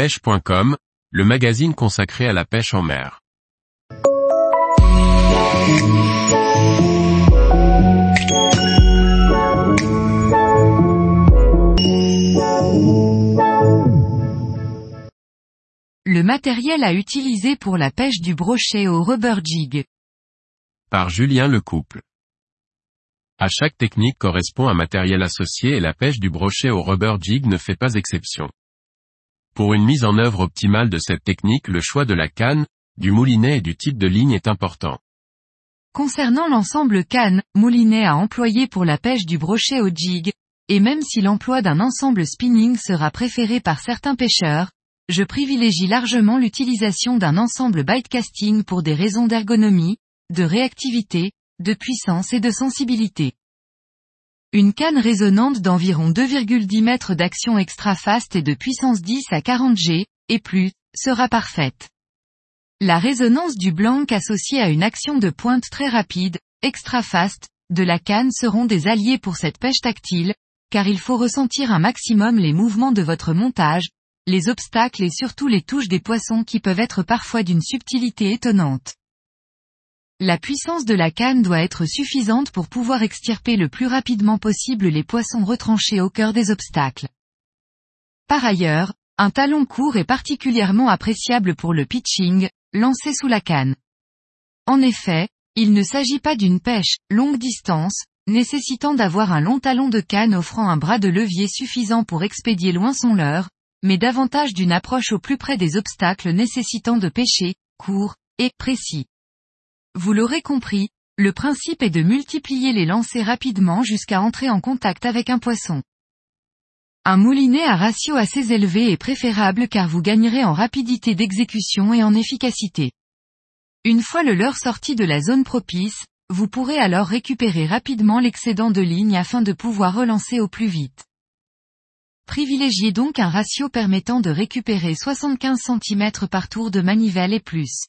pêche.com, le magazine consacré à la pêche en mer. Le matériel à utiliser pour la pêche du brochet au rubber jig. Par Julien Lecouple. À chaque technique correspond un matériel associé et la pêche du brochet au rubber jig ne fait pas exception. Pour une mise en œuvre optimale de cette technique le choix de la canne, du moulinet et du type de ligne est important. Concernant l'ensemble canne, moulinet à employer pour la pêche du brochet au jig, et même si l'emploi d'un ensemble spinning sera préféré par certains pêcheurs, je privilégie largement l'utilisation d'un ensemble casting pour des raisons d'ergonomie, de réactivité, de puissance et de sensibilité. Une canne résonante d'environ 2,10 mètres d'action extra fast et de puissance 10 à 40 G, et plus, sera parfaite. La résonance du blanc associée à une action de pointe très rapide, extra fast, de la canne seront des alliés pour cette pêche tactile, car il faut ressentir un maximum les mouvements de votre montage, les obstacles et surtout les touches des poissons qui peuvent être parfois d'une subtilité étonnante. La puissance de la canne doit être suffisante pour pouvoir extirper le plus rapidement possible les poissons retranchés au cœur des obstacles. Par ailleurs, un talon court est particulièrement appréciable pour le pitching, lancé sous la canne. En effet, il ne s'agit pas d'une pêche, longue distance, nécessitant d'avoir un long talon de canne offrant un bras de levier suffisant pour expédier loin son leurre, mais davantage d'une approche au plus près des obstacles nécessitant de pêcher, court, et précis. Vous l'aurez compris, le principe est de multiplier les lancers rapidement jusqu'à entrer en contact avec un poisson. Un moulinet à ratio assez élevé est préférable car vous gagnerez en rapidité d'exécution et en efficacité. Une fois le leurre sorti de la zone propice, vous pourrez alors récupérer rapidement l'excédent de ligne afin de pouvoir relancer au plus vite. Privilégiez donc un ratio permettant de récupérer 75 cm par tour de manivelle et plus.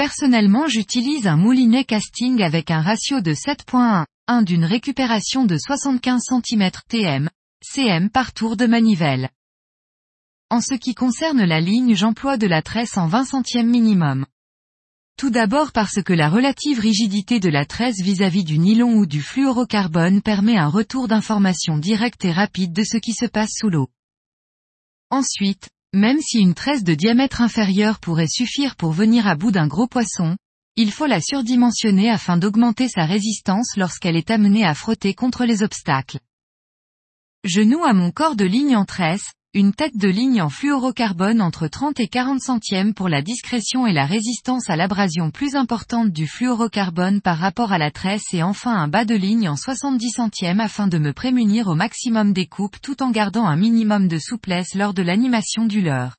Personnellement j'utilise un moulinet casting avec un ratio de 7.1, 1 d'une récupération de 75 cm TM, CM par tour de manivelle. En ce qui concerne la ligne j'emploie de la tresse en 20 centièmes minimum. Tout d'abord parce que la relative rigidité de la tresse vis-à-vis du nylon ou du fluorocarbone permet un retour d'information direct et rapide de ce qui se passe sous l'eau. Ensuite, même si une tresse de diamètre inférieur pourrait suffire pour venir à bout d'un gros poisson, il faut la surdimensionner afin d'augmenter sa résistance lorsqu'elle est amenée à frotter contre les obstacles. Je noue à mon corps de ligne en tresse, une tête de ligne en fluorocarbone entre 30 et 40 centièmes pour la discrétion et la résistance à l'abrasion plus importante du fluorocarbone par rapport à la tresse et enfin un bas de ligne en 70 centièmes afin de me prémunir au maximum des coupes tout en gardant un minimum de souplesse lors de l'animation du leurre.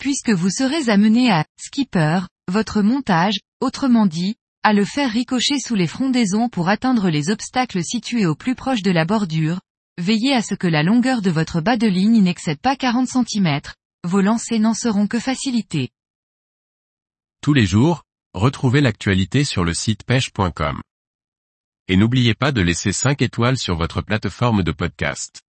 Puisque vous serez amené à skipper, votre montage, autrement dit, à le faire ricocher sous les frondaisons pour atteindre les obstacles situés au plus proche de la bordure, veillez à ce que la longueur de votre bas de ligne n'excède pas 40 cm, vos lancers n'en seront que facilités. Tous les jours, retrouvez l'actualité sur le site pêche.com. Et n'oubliez pas de laisser 5 étoiles sur votre plateforme de podcast.